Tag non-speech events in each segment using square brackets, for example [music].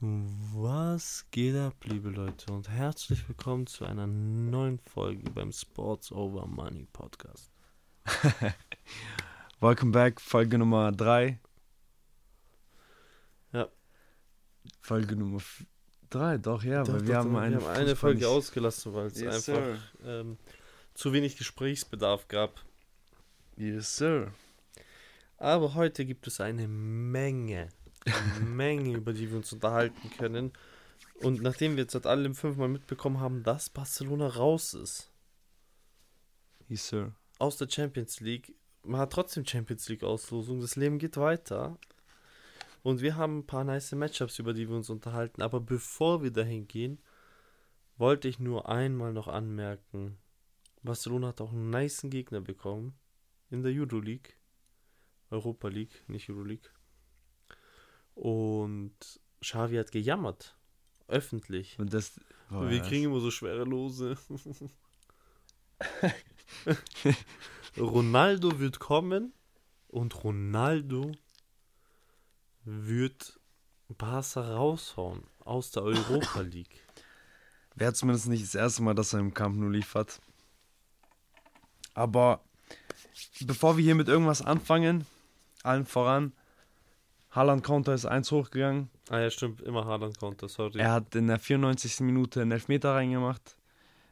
Was geht ab, liebe Leute, und herzlich willkommen zu einer neuen Folge beim Sports Over Money Podcast. [laughs] Welcome back, Folge Nummer 3. Ja. Folge Nummer 3, doch, ja, Doch, weil doch, wir haben eine, eine Folge ausgelassen, weil es Yes, einfach ähm, zu wenig Gesprächsbedarf gab. Yes, sir. Aber heute gibt es eine Menge, Menge, über die wir uns unterhalten können. Und nachdem wir jetzt seit allem fünfmal mitbekommen haben, dass Barcelona raus ist Yes, sir. aus der Champions League, man hat trotzdem Champions League Auslosung, das Leben geht weiter. Und wir haben ein paar nice Matchups, über die wir uns unterhalten. Aber bevor wir dahin gehen, wollte ich nur einmal noch anmerken, Barcelona hat auch einen niceen Gegner bekommen in der Euroleague. Europa League, nicht Euroleague. Und Xavi hat gejammert. Öffentlich. Und das. boah, wir das- kriegen immer so schwere Lose. [laughs] Ronaldo wird kommen und Ronaldo wird Barca raushauen aus der Europa [laughs] League. Wäre zumindest nicht das erste Mal, dass er im Camp nur liefert. Aber bevor wir hier mit irgendwas anfangen, allen voran, Haaland Counter ist 1 hochgegangen. Ah ja, stimmt, immer Haaland Counter, sorry. Er hat in der 94. Minute einen Elfmeter reingemacht.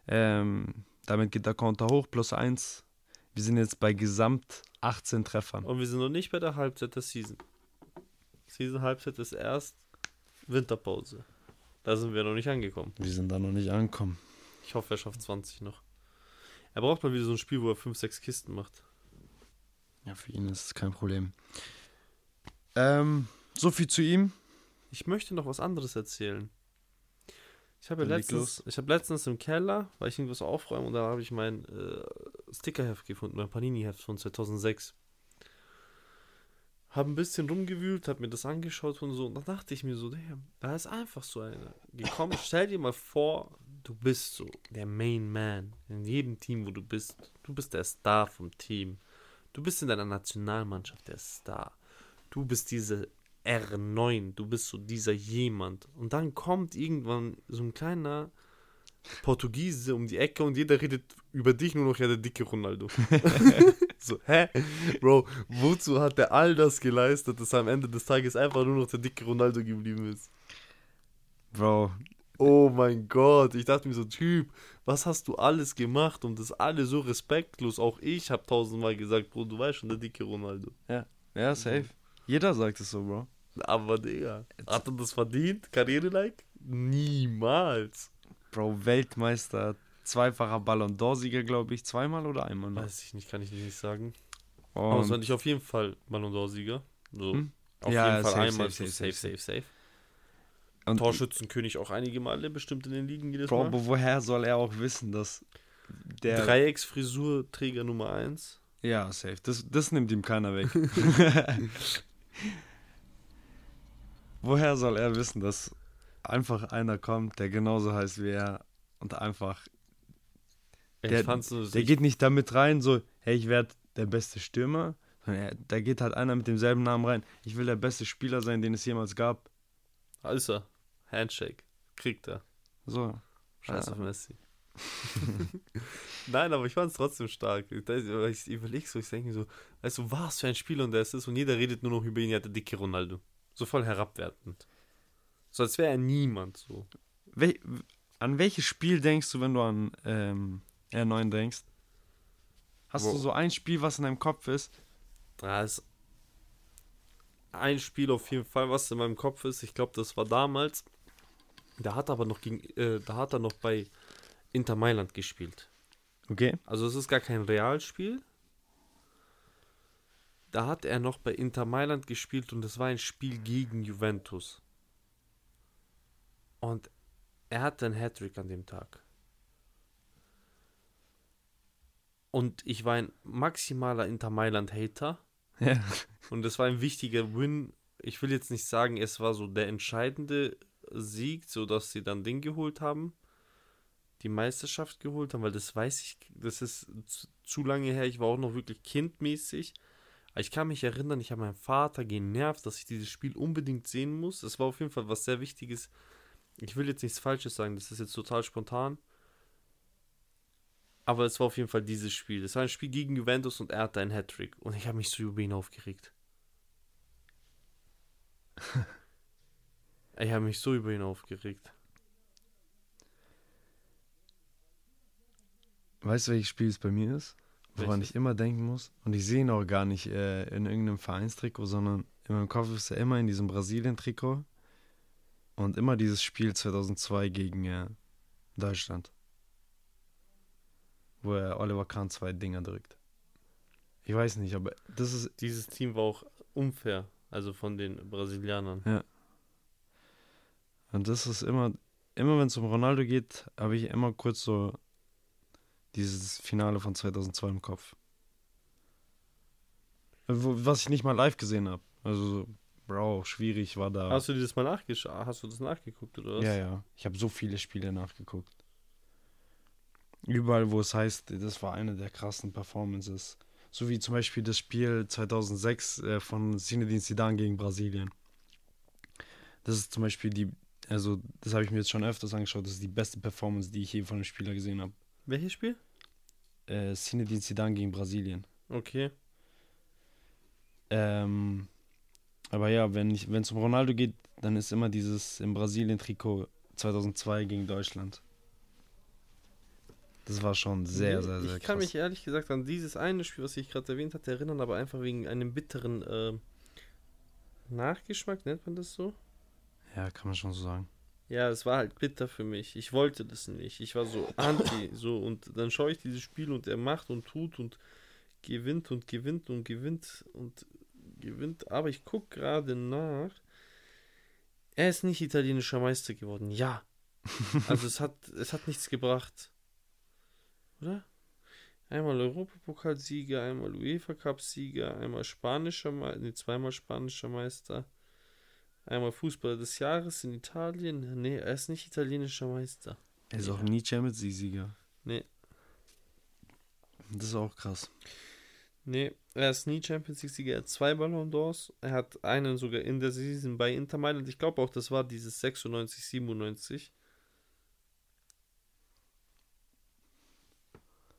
Ähm, damit geht der Counter hoch, plus 1. Wir sind jetzt bei gesamt 18 Treffern. Und wir sind noch nicht bei der Halbzeit der Season. Season Halbzeit ist erst Winterpause. Da sind wir noch nicht angekommen. Wir sind da noch nicht angekommen. Ich hoffe, er schafft 20 noch. Er braucht mal wieder so ein Spiel, wo er 5, 6 Kisten macht. Ja, für ihn ist es kein Problem. Ähm, so viel zu ihm. Ich möchte noch was anderes erzählen. Ich habe ja letztens, ich habe letztens im Keller, weil ich irgendwas aufräumen und da habe ich mein äh, Stickerheft gefunden, mein Panini-Heft von 2006. Habe ein bisschen rumgewühlt, habe mir das angeschaut und so und dann dachte ich mir so, damn, da ist einfach so einer gekommen. [laughs] Stell dir mal vor, du bist so der Main Man in jedem Team, wo du bist. Du bist der Star vom Team. Du bist in deiner Nationalmannschaft der Star. Du bist diese R9, du bist so dieser jemand. Und dann kommt irgendwann so ein kleiner Portugiese um die Ecke und jeder redet über dich nur noch, ja, der dicke Ronaldo. [laughs] so, hä? Bro, wozu hat der all das geleistet, dass er am Ende des Tages einfach nur noch der dicke Ronaldo geblieben ist? Bro, Oh mein Gott, ich dachte mir so, Typ, was hast du alles gemacht und das alle so respektlos? Auch ich habe tausendmal gesagt, Bro, du weißt schon, der dicke Ronaldo. ja, safe. Jeder sagt es so, Bro. Aber Digga, hat er das verdient? Karriere-like? Niemals. Bro, Weltmeister, zweifacher Ballon d'Or-Sieger, glaube ich, zweimal oder einmal noch. Weiß ich nicht, kann ich nicht sagen. Aber es Und, fand ich auf jeden Fall Ballon d'Or-Sieger. So, Hm? auf Ja, jeden Fall safe, einmal safe, safe, safe, safe. und Torschützenkönig auch einige Male, bestimmt in den Ligen jedes Bro, Mal. aber woher soll er auch wissen, dass der. Dreiecksfrisur-Träger Nummer 1. Ja, safe. Das, das nimmt ihm keiner weg. [laughs] [laughs] woher soll er wissen, dass einfach einer kommt, der genauso heißt wie er und einfach Der- Der geht nicht damit rein, so, hey, ich werde der beste Stürmer. er- Da geht halt einer mit demselben Namen rein. Ich will der beste Spieler sein, den es jemals gab. Er. Handshake. Kriegt er. So. Scheiß Ja. auf Messi. [laughs] Nein, aber ich fand es trotzdem stark. Ich, ich überlege so, ich denke mir so, weißt du, was für ein Spieler und der es ist und jeder redet nur noch über ihn, ja, der dicke Ronaldo. So voll herabwertend. So als wäre er niemand so. Wel an welches Spiel denkst du, wenn du an ähm, R9 denkst? Hast Wo- du so ein Spiel, was in deinem Kopf ist? Da ist ein Spiel auf jeden Fall, was in meinem Kopf ist. Ich glaube, das war damals. Da hat er aber noch gegen, äh, da hat er noch bei Inter Mailand gespielt. Okay. Also es ist gar kein Realspiel. Da hat er noch bei Inter Mailand gespielt und es war ein Spiel gegen Juventus. Und er hatte einen Hattrick an dem Tag. Und ich war ein maximaler Inter Mailand Hater. Ja. Und es war ein wichtiger Win. Ich will jetzt nicht sagen, es war so der entscheidende Sieg, sodass sie dann Ding geholt haben. Die Meisterschaft geholt haben, weil das weiß ich, das ist zu, zu lange her. Ich war auch noch wirklich kindmäßig. Ich kann mich erinnern, ich habe meinen Vater genervt, dass ich dieses Spiel unbedingt sehen muss. Es war auf jeden Fall was sehr Wichtiges. Ich will jetzt nichts Falsches sagen, das ist jetzt total spontan. Aber es war auf jeden Fall dieses Spiel. Es war ein Spiel gegen Juventus und er hatte einen Hattrick. Und ich habe mich so über ihn aufgeregt. [laughs] ich habe mich so über ihn aufgeregt. Weißt du, welches Spiel es bei mir ist? Woran Welches? ich immer denken muss. Und ich sehe ihn auch gar nicht äh, in irgendeinem Vereinstrikot, sondern in meinem Kopf ist er immer in diesem Brasilien-Trikot. Und immer dieses Spiel 2002 gegen äh, Deutschland. Wo er Oliver Kahn zwei Dinger drückt. Ich weiß nicht, aber das ist Dieses Team war auch unfair. Also von den Brasilianern. Und das ist immer, immer wenn es um Ronaldo geht, habe ich immer kurz so dieses Finale von 2002 im Kopf. Was ich nicht mal live gesehen habe. Also, so, Bro, schwierig war da. Hast du dieses mal nachgeschaut? Hast du das nachgeguckt oder was? ja, ja. Ich habe so viele Spiele nachgeguckt. Überall, wo es heißt, das war eine der krassen Performances. So wie zum Beispiel das Spiel 2006 äh, von Zinedine Zidane gegen Brasilien. Das ist zum Beispiel die, also das habe ich mir jetzt schon öfters angeschaut, das ist die beste Performance, die ich je von einem Spieler gesehen habe. Welches Spiel? Äh, Zinedine Zidane gegen Brasilien. Okay. Ähm, aber ja, wenn es um Ronaldo geht, dann ist immer dieses im Brasilien-Trikot 2002 gegen Deutschland. Das war schon sehr, sehr, sehr Ich kann krass. mich ehrlich gesagt an dieses eine Spiel, was ich gerade erwähnt hatte, erinnern, aber einfach wegen einem bitteren ähm, Nachgeschmack, nennt man das so? ja, kann man schon so sagen. Ja, es war halt bitter für mich. Ich wollte das nicht. Ich war so [laughs] anti, so und dann schaue ich dieses Spiel und er macht und tut und gewinnt und gewinnt und gewinnt und gewinnt. Aber ich gucke gerade nach. Er ist nicht italienischer Meister geworden. Ja. [laughs] Also es hat, es hat nichts gebracht. Oder? Einmal Europapokalsieger, einmal UEFA Cup-Sieger, einmal spanischer Meister, nee, zweimal spanischer Meister. Einmal Fußballer des Jahres in Italien. Nee, er ist nicht italienischer Meister. Er ist Ja. auch nie Champions League-Sieger. Nee. Das ist auch krass. Nee, er ist nie Champions League-Sieger. Er hat zwei Ballon d'Ors. Er hat einen sogar in der Season bei Inter Mailand. Ich glaube auch, das war dieses 96, 97.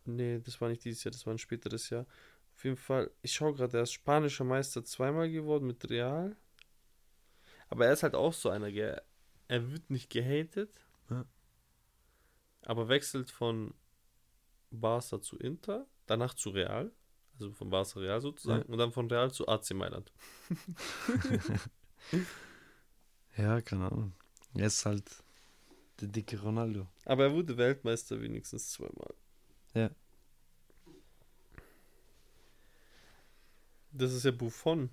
Nee, das war nicht dieses Jahr, das war ein späteres Jahr. Auf jeden Fall, ich schaue gerade, er ist spanischer Meister zweimal geworden mit Real. Aber er ist halt auch so einer, gell? er wird nicht gehatet, Ja. aber wechselt von Barca zu Inter, danach zu Real, also von Barca Real sozusagen, Ja. und dann von Real zu AC Mailand. [laughs] Ja, keine Ahnung. Er ist halt der dicke Ronaldo. Aber er wurde Weltmeister wenigstens zweimal. Ja. Das ist ja Buffon.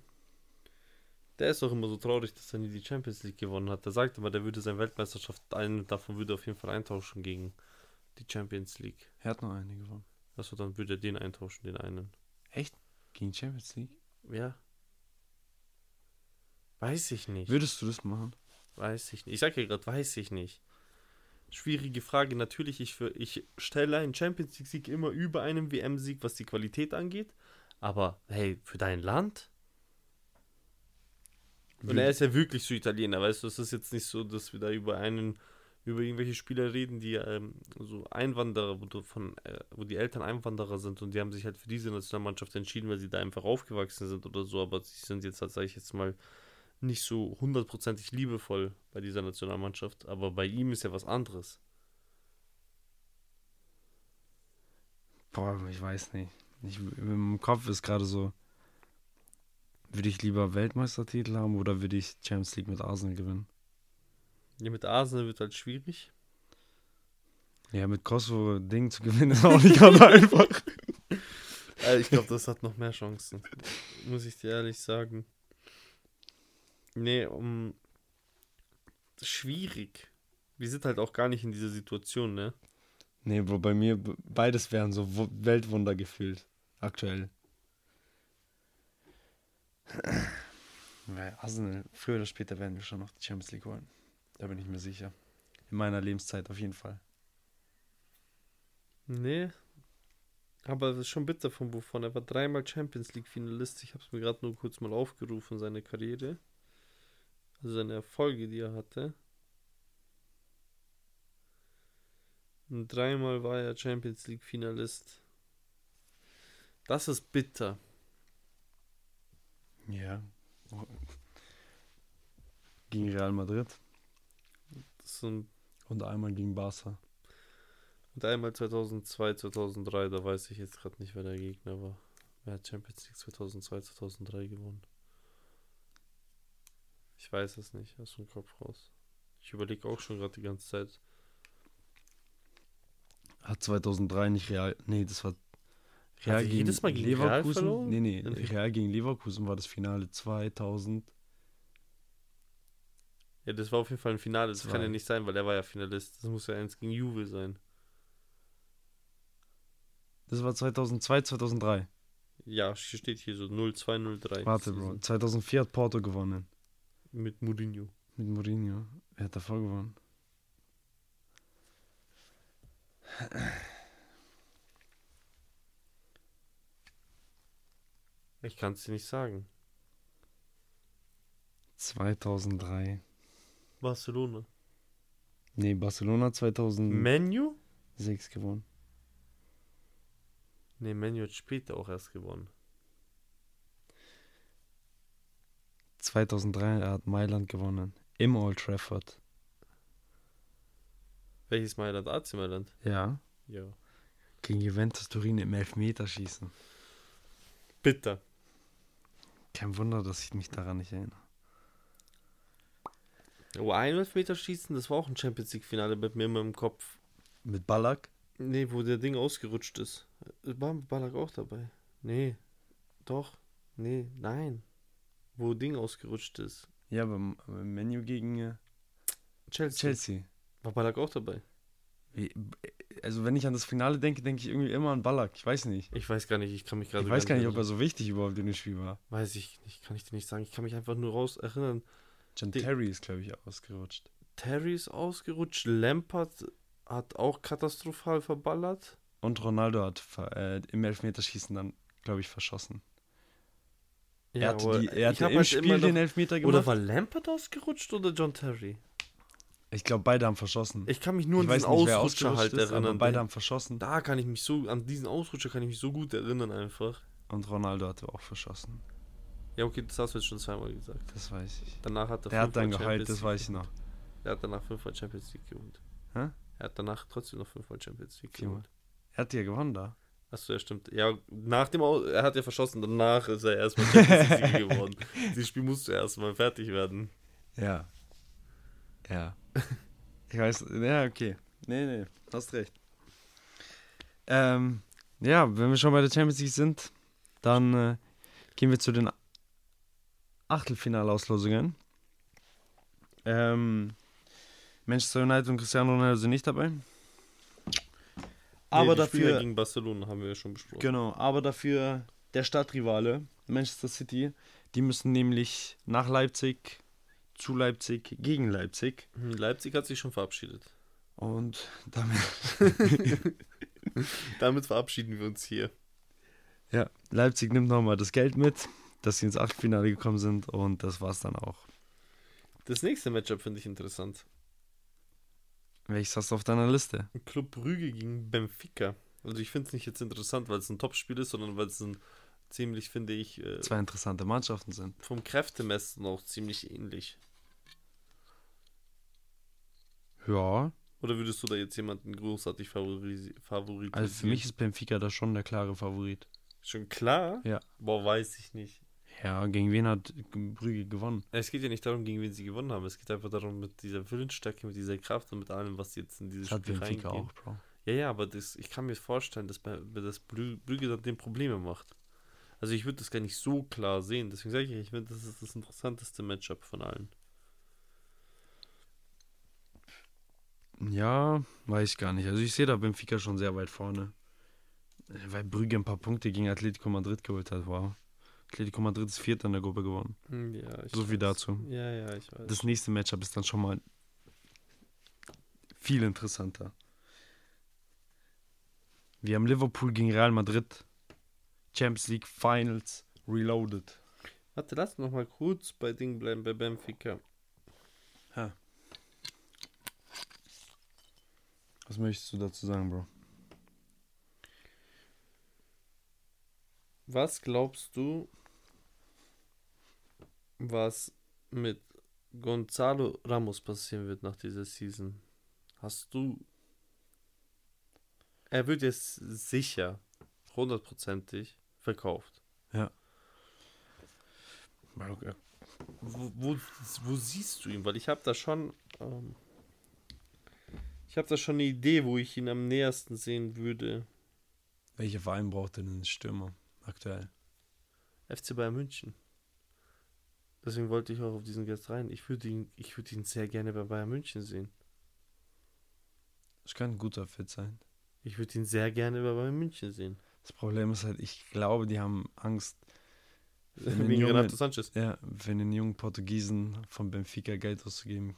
Der ist doch immer so traurig, dass er nie die Champions League gewonnen hat. Der sagt immer, der würde seine Weltmeisterschaft, einen davon würde er auf jeden Fall eintauschen gegen die Champions League. Er hat noch eine gewonnen. Also dann würde er den eintauschen, den einen. Echt? Gegen Champions League? Ja. Weiß ich nicht. Würdest du das machen? Weiß ich nicht. Ich sag ja gerade, weiß ich nicht. Schwierige Frage. Natürlich, ich, für, ich stelle einen Champions League-Sieg immer über einen WM-Sieg, was die Qualität angeht. Aber hey, für dein Land? Und er ist ja wirklich so Italiener, weißt du, es ist jetzt nicht so, dass wir da über einen, über irgendwelche Spieler reden, die ähm, so Einwanderer, wo, von, äh, wo die Eltern Einwanderer sind und die haben sich halt für diese Nationalmannschaft entschieden, weil sie da einfach aufgewachsen sind oder so, aber sie sind jetzt halt, sag ich jetzt mal, nicht so hundertprozentig liebevoll bei dieser Nationalmannschaft, aber bei ihm ist ja was anderes. Boah, ich weiß nicht. Ich, Im Kopf ist gerade so, würde ich lieber Weltmeistertitel haben oder würde ich Champions League mit Arsenal gewinnen? Ja, mit Arsenal wird halt schwierig. Ja, mit Kosovo Ding zu gewinnen ist auch nicht gerade [laughs] einfach. Äh, ich glaube, das hat noch mehr Chancen. Muss ich dir ehrlich sagen. Nee, um. Schwierig. Wir sind halt auch gar nicht in dieser Situation, ne? Nee, Bro, bei mir, beides wären so Wu- Weltwunder gefühlt. Aktuell. Weil Arsenal, früher oder später werden wir schon noch die Champions League holen. Da bin ich mir sicher. In meiner Lebenszeit auf jeden Fall. Nee. Aber das ist schon bitter von Buffon. Er war dreimal Champions League Finalist. Ich habe es mir gerade nur kurz mal aufgerufen, seine Karriere. Also seine Erfolge, die er hatte. Und dreimal war er Champions League Finalist. Das ist bitter. Ja. Gegen Real Madrid sind, und einmal gegen Barca. und einmal 2002, 2003, da weiß ich jetzt gerade nicht, wer der Gegner war. Wer hat Champions League 2002, 2003 gewonnen? Ich weiß es nicht, aus dem Kopf raus. Ich überlege auch schon gerade die ganze Zeit. Hat 2003 nicht Real. Nee, das war Hat er jedes Mal gegen Real verloren? Nee, nee, Real gegen Leverkusen war das Finale 2000. Ja, das war auf jeden Fall ein Finale. Das kann Zwei. ja nicht sein, weil er war ja Finalist. Das muss ja eins gegen Juve sein. Das war 2002, 2003. Ja, hier steht hier so 0-2-0-3. Warte, Bro. 2004 hat Porto gewonnen. Mit Mourinho. Mit Mourinho. Wer hat davor gewonnen? Ich kann es dir nicht sagen. 2003. Barcelona. Nee, Barcelona 2006 Menu? gewonnen. Ne, Menu hat später auch erst gewonnen. 2003 hat Mailand gewonnen. Im Old Trafford. Welches Mailand? AC Mailand? Ja. Ja. Gegen Juventus Turin im Elfmeterschießen. Bitter. Kein Wunder, dass ich mich daran nicht erinnere. Oh, ein Elfmeter schießen, das war auch ein Champions League Finale mit mir im Kopf. Mit Ballack? Nee, wo der Ding ausgerutscht ist. War Ballack auch dabei? Nee. Doch. Nee, nein. Wo Ding ausgerutscht ist. Ja, beim, beim Menu gegen äh, Chelsea. Chelsea. War Ballack auch dabei? Wie, also wenn ich an das Finale denke, denke ich irgendwie immer an Ballack. Ich weiß nicht. Ich weiß gar nicht, ich kann mich gerade Ich weiß gar nicht, ob er so wichtig überhaupt in dem Spiel war. Weiß ich nicht, kann ich dir nicht sagen. Ich kann mich einfach nur raus erinnern. John Die- Terry ist, glaube ich, ausgerutscht. Terry ist ausgerutscht, Lampard hat auch katastrophal verballert. Und Ronaldo hat äh, im Elfmeterschießen dann, glaube ich, verschossen. er hatte, die, er hatte im halt Spiel den Elfmeter gemacht. Oder war Lampard ausgerutscht oder John Terry? Ich glaube, beide haben verschossen. Ich kann mich nur Ich an diesen nicht, Ausrutscher halt ist, erinnern. beide haben verschossen. da kann ich mich so, an diesen Ausrutscher kann ich mich so gut erinnern einfach. Und Ronaldo hatte auch verschossen. Ja, okay, das hast du jetzt schon zweimal gesagt. Das weiß ich. Danach hat er Der hat dann geheult, Champions das League- weiß ich noch. Er hat danach fünfmal Champions League geholt. Hä? Er hat danach trotzdem noch fünfmal Champions League Viermal. geholt. Er hat ja gewonnen da. Achso, ja, stimmt. Ja, nach dem Au er hat ja verschossen, danach ist er erstmal Champions League [laughs] geworden. Dieses Spiel musste erstmal fertig werden. Ja. Ja. [laughs] Ich weiß, ja, okay. Nee, nee, hast recht. Ähm, ja, wenn wir schon bei der Champions League sind, dann äh, gehen wir zu den Achtelfinalauslosungen. Ähm, Manchester United und Cristiano Ronaldo sind nicht dabei. Aber Nee, dafür, gegen Barcelona haben wir ja schon besprochen. genau, aber dafür der Stadtrivale, Manchester City, die müssen nämlich nach Leipzig, zu Leipzig, gegen Leipzig. Hm, Leipzig hat sich schon verabschiedet. Und damit, [laughs] Damit verabschieden wir uns hier. ja, Leipzig nimmt nochmal das Geld mit, dass sie ins Achtelfinale gekommen sind und das war's dann auch. Das nächste Matchup finde ich interessant. Welches hast du auf deiner Liste? Club Brügge gegen Benfica. Also ich finde es nicht jetzt interessant, weil es ein Topspiel ist, sondern weil es ein ziemlich, finde ich, äh, Zwei interessante Mannschaften sind. vom Kräftemessen auch ziemlich ähnlich. Ja, Oder würdest du da jetzt jemanden großartig favorisi favorisieren? also für mich ist Benfica da schon der klare Favorit. schon klar. Ja. Boah, weiß ich nicht. Ja, gegen wen hat Brügge gewonnen? Es geht ja nicht darum, gegen wen sie gewonnen haben. Es geht einfach darum, mit dieser Willensstärke, mit dieser Kraft und mit allem, was jetzt in dieses Das hat Spiel Benfica reingeht. auch, Bro. Ja, ja, aber das, ich kann mir vorstellen, dass, bei, dass Brü- Brügge dann den Probleme macht. Also ich würde das gar nicht so klar sehen. Deswegen sage ich, ich finde, das ist das interessanteste Matchup von allen. Ja, weiß ich gar nicht. Also ich sehe da Benfica schon sehr weit vorne. Weil Brügge ein paar Punkte gegen Atletico Madrid geholt hat, wow. Atletico Madrid ist Vierter in der Gruppe geworden. Hm, Ja, So viel weiß. dazu. Ja, ja, ich weiß. Das nächste Matchup ist dann schon mal viel interessanter. Wir haben Liverpool gegen Real Madrid. Champions League Finals Reloaded. Warte, lass noch mal kurz bei Ding bleiben, bei Benfica. Was möchtest du dazu sagen, Bro? Was glaubst du, was mit Gonzalo Ramos passieren wird nach dieser Season? Hast du. Er wird jetzt sicher, hundertprozentig verkauft. Bro, äh, Wo, wo, wo siehst du ihn? Weil ich habe da schon. Ähm, ich habe da schon eine Idee, wo ich ihn am nähersten sehen würde. Welcher Verein braucht denn einen Stürmer aktuell? FC Bayern München. Deswegen wollte ich auch auf diesen Gast rein. Ich würde ihn, ich würde ihn sehr gerne bei Bayern München sehen. Das kann ein guter Fit sein. Ich würde ihn sehr gerne bei Bayern München sehen. Das Problem ist halt, ich glaube, die haben Angst, Wegen Jungen- Renato Sanchez. ja, für den jungen Portugiesen von Benfica Geld auszugeben.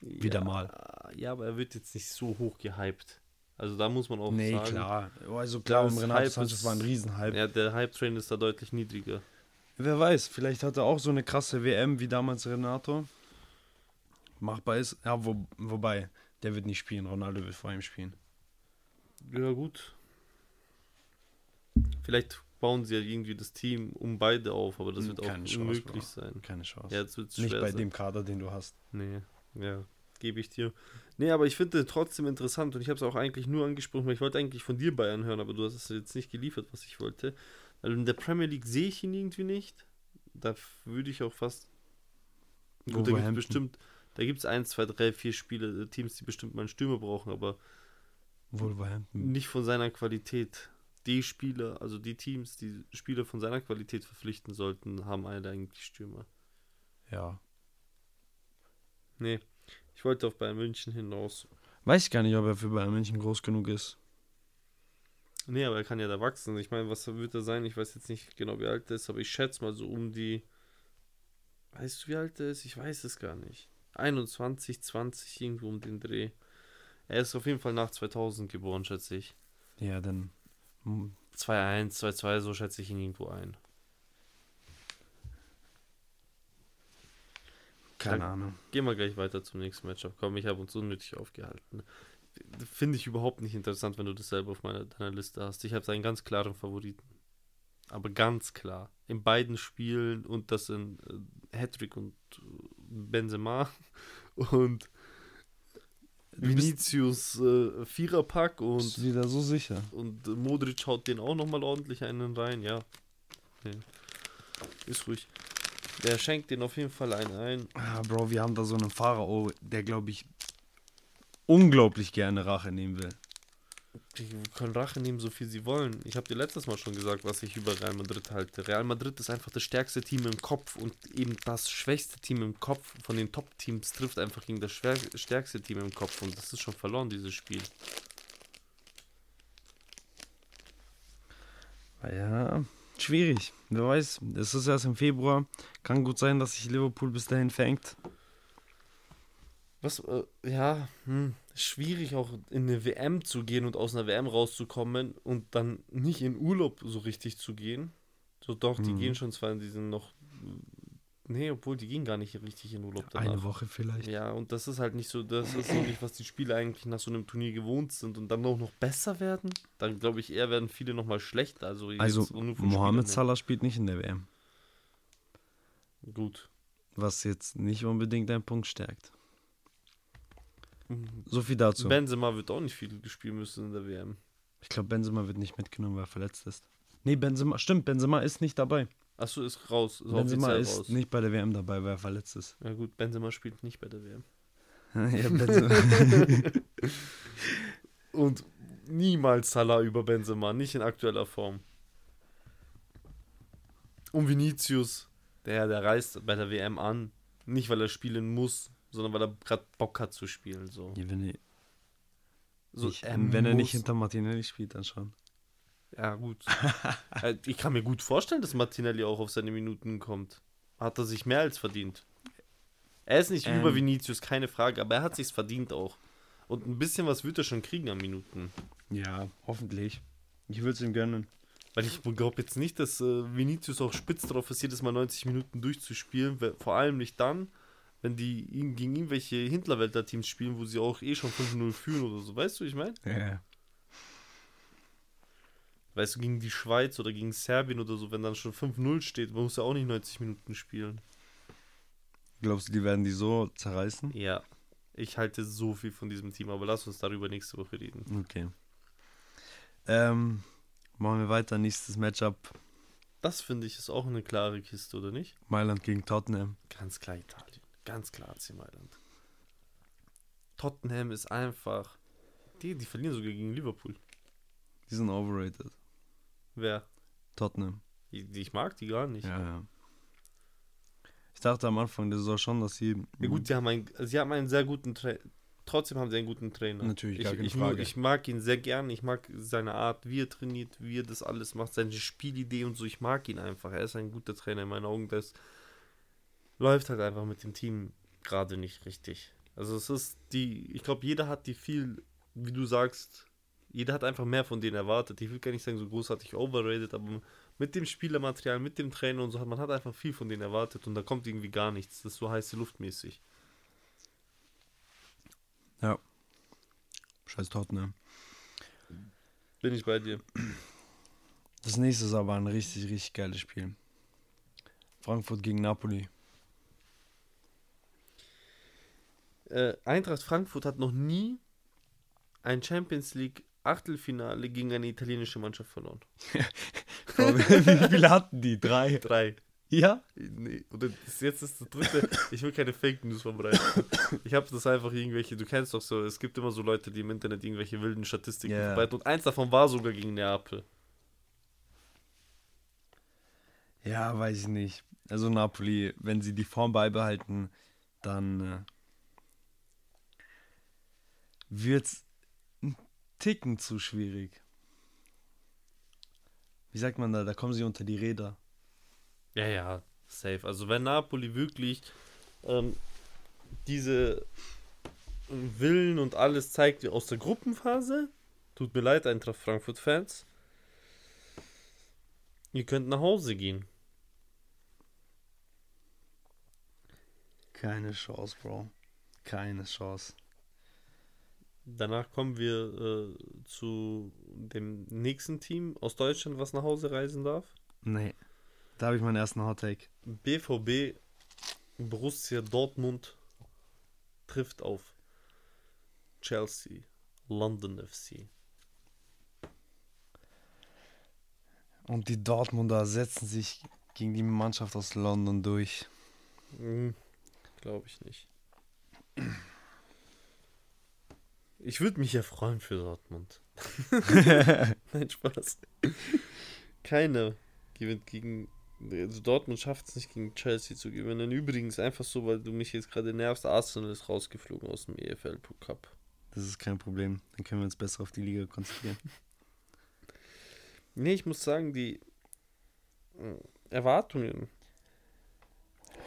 Wieder ja, mal. Ja, aber er wird jetzt nicht so hoch gehypt. Also da muss man auch nee, sagen. klar. Also klar, um Renato Hype Sanchez ist- war ein Riesenhype. Ja, der Hype-Train ist da deutlich niedriger. Wer weiß, vielleicht hat er auch so eine krasse WM wie damals Renato. Machbar ist. Ja, wo, wobei, der wird nicht spielen. Ronaldo wird vor ihm spielen. Ja, gut. Vielleicht bauen sie ja irgendwie das Team um beide auf, aber das wird auch keine Chance, unmöglich Bro. sein. Keine Chance. Ja, es nicht bei sein. dem Kader, den du hast. Nee, ja, gebe ich dir. Nee, aber ich finde trotzdem interessant und ich habe es auch eigentlich nur angesprochen, weil ich wollte eigentlich von dir Bayern hören, aber du hast es jetzt nicht geliefert, was ich wollte. Weil in der Premier League sehe ich ihn irgendwie nicht. Da würde ich auch fast. Gut, da gibt Wolverhampton. bestimmt, da gibt es ein, zwei, drei, vier Spiele, äh, Teams, die bestimmt mal einen Stürmer brauchen, aber Wolverhampton. nicht von seiner Qualität. Die Spieler, also die Teams, die Spieler von seiner Qualität verpflichten sollten, haben alle eigentlich Stürmer. Ja. Nee, ich wollte auf Bayern München hinaus. Weiß ich gar nicht, ob er für Bayern München groß genug ist. Nee, aber er kann ja da wachsen. Ich meine, was wird er sein? Ich weiß jetzt nicht genau, wie alt er ist, aber ich schätze mal so um die. Weißt du, wie alt er ist? Ich weiß es gar nicht. 21, 20, irgendwo um den Dreh. Er ist auf jeden Fall nach 2000 geboren, schätze ich. Ja, dann. Hm, 2-1, 2-2, so schätze ich ihn irgendwo ein. Keine Dann- Ahnung. Gehen wir gleich weiter zum nächsten Matchup. Komm, ich habe uns unnötig aufgehalten. Finde ich überhaupt nicht interessant, wenn du das selber auf meiner, deiner Liste hast. Ich habe einen ganz klaren Favoriten. Aber ganz klar. In beiden Spielen und das in äh, Hattrick und äh, Benzema [laughs] und Vinicius äh, Viererpack Bist und, du wieder so sicher? und äh, Modric haut den auch nochmal ordentlich einen rein. Ja. Nee. Ist ruhig. Der schenkt den auf jeden Fall einen ein. Ah, Bro, wir haben da so einen Pharao, der, glaube ich, unglaublich gerne Rache nehmen will. Die können Rache nehmen, so viel sie wollen. Ich habe dir letztes Mal schon gesagt, was ich über Real Madrid halte. Real Madrid ist einfach das stärkste Team im Kopf und eben das schwächste Team im Kopf von den Top-Teams trifft einfach gegen das stärkste Team im Kopf und das ist schon verloren, dieses Spiel. Ah Ja, schwierig. Wer weiß, es ist erst im Februar. Kann gut sein, dass sich Liverpool bis dahin fängt. Was, äh, ja, hm, schwierig auch in eine WM zu gehen und aus einer WM rauszukommen und dann nicht in Urlaub so richtig zu gehen. So doch, die Mhm. gehen schon zwar in diesen noch. Nee, obwohl die gehen gar nicht richtig in Urlaub danach. Eine Woche vielleicht. Ja, und das ist halt nicht so, das ist so nicht, was die Spieler eigentlich nach so einem Turnier gewohnt sind und dann auch noch besser werden. Dann glaube ich eher werden viele nochmal schlechter. Also, Also, Mohamed Spieler Salah spielt nicht in der WM. Gut. Was jetzt nicht unbedingt einen Punkt stärkt. So viel dazu. Benzema wird auch nicht viel spielen müssen in der WM. Ich glaube, Benzema wird nicht mitgenommen, weil er verletzt ist. Nee, Benzema, stimmt, Benzema ist nicht dabei. Achso, ist raus. Ist Benzema ist raus. nicht bei der WM dabei, weil er verletzt ist. Ja gut, Benzema spielt nicht bei der WM. [laughs] ja, Benzema. [laughs] Und niemals Salah über Benzema, nicht in aktueller Form. Und Vinicius, der, der reist bei der WM an. Nicht, weil er spielen muss, sondern weil er gerade Bock hat zu spielen. So. Ja, wenn er, so nicht, wenn er nicht hinter Martinelli spielt, dann schon. Ja, gut. [laughs] Äh, ich kann mir gut vorstellen, dass Martinelli auch auf seine Minuten kommt. Hat er sich mehr als verdient. Er ist nicht Ähm. über Vinicius, keine Frage, aber er hat sich's verdient auch. Und ein bisschen was wird er schon kriegen an Minuten. Ja, hoffentlich. Ich würde es ihm gönnen. Weil ich glaube jetzt nicht, dass äh, Vinicius auch spitz drauf ist, jedes Mal 90 Minuten durchzuspielen. Vor allem nicht dann, wenn die gegen irgendwelche Hinterwälder-Teams spielen, wo sie auch eh schon 5-0 führen oder so. Weißt du, ich meine? Ja. Weißt du, gegen die Schweiz oder gegen Serbien oder so, wenn dann schon 5-0 steht, man muss ja auch nicht 90 Minuten spielen. Glaubst du, die werden die so zerreißen? Ja. Ich halte so viel von diesem Team, aber lass uns darüber nächste Woche reden. Okay. Ähm, machen wir weiter. Nächstes Matchup. Das finde ich ist auch eine klare Kiste, oder nicht? Mailand gegen Tottenham. Ganz klar Italien. Ganz klar AC Mailand. Tottenham ist einfach. Die, die verlieren sogar gegen Liverpool. Die sind overrated. Wer? Tottenham. Ich, ich mag die gar nicht. Ja, Ja, ja. Ich dachte am Anfang der Saison schon, dass sie. gut, sie haben, einen, sie haben einen sehr guten Trainer. Trotzdem haben sie einen guten Trainer. Natürlich, ich, gar keine ich, Frage. ich mag ihn sehr gern. Ich mag seine Art, wie er trainiert, wie er das alles macht, seine Spielidee und so. Ich mag ihn einfach. Er ist ein guter Trainer in meinen Augen. Das läuft halt einfach mit dem Team gerade nicht richtig. Also es ist die, ich glaube, jeder hat die viel, wie du sagst, jeder hat einfach mehr von denen erwartet. Ich will gar nicht sagen, so großartig overrated, aber mit dem Spielermaterial, mit dem Trainer und so hat man hat einfach viel von denen erwartet und da kommt irgendwie gar nichts. Das ist so heiße Luftmäßig. Ja. Scheiß Tottenham. Bin ich bei dir. Das nächste ist aber ein richtig, richtig geiles Spiel. Frankfurt gegen Napoli. Äh, Eintracht Frankfurt hat noch nie ein Champions League Achtelfinale gegen eine italienische Mannschaft verloren. [laughs] Wie viele hatten die? Drei. Drei. Ja? Nee, oder jetzt ist das dritte. Ich will keine Fake News verbreiten. Ich habe das einfach irgendwelche, du kennst doch so, es gibt immer so Leute, die im Internet irgendwelche wilden Statistiken Ja. verbreiten. Und eins davon war sogar gegen Neapel. Ja, weiß ich nicht. Also Napoli, wenn sie die Form beibehalten, dann äh, wird's ein Ticken zu schwierig. Wie sagt man da? Da kommen sie unter die Räder. Ja, ja, safe. Also wenn Napoli wirklich ähm, diese Willen und alles zeigt wie aus der Gruppenphase, tut mir leid, Eintracht Frankfurt-Fans, ihr könnt nach Hause gehen. Keine Chance, Bro. Keine Chance. Danach kommen wir äh, zu dem nächsten Team aus Deutschland, was nach Hause reisen darf. Nee. Da habe ich meinen ersten Hot Take. BVB Borussia Dortmund trifft auf Chelsea London FC. Und die Dortmunder setzen sich gegen die Mannschaft aus London durch. Hm, Glaube ich nicht. Ich würde mich ja freuen für Dortmund. [laughs] Nein, Spaß. Keiner gewinnt gegen. Also Dortmund schafft es nicht gegen Chelsea zu gewinnen. Übrigens einfach so, weil du mich jetzt gerade nervst, Arsenal ist rausgeflogen aus dem EFL Cup. Das ist kein Problem. Dann können wir uns besser auf die Liga konzentrieren. [laughs] Nee, ich muss sagen, die äh, Erwartungen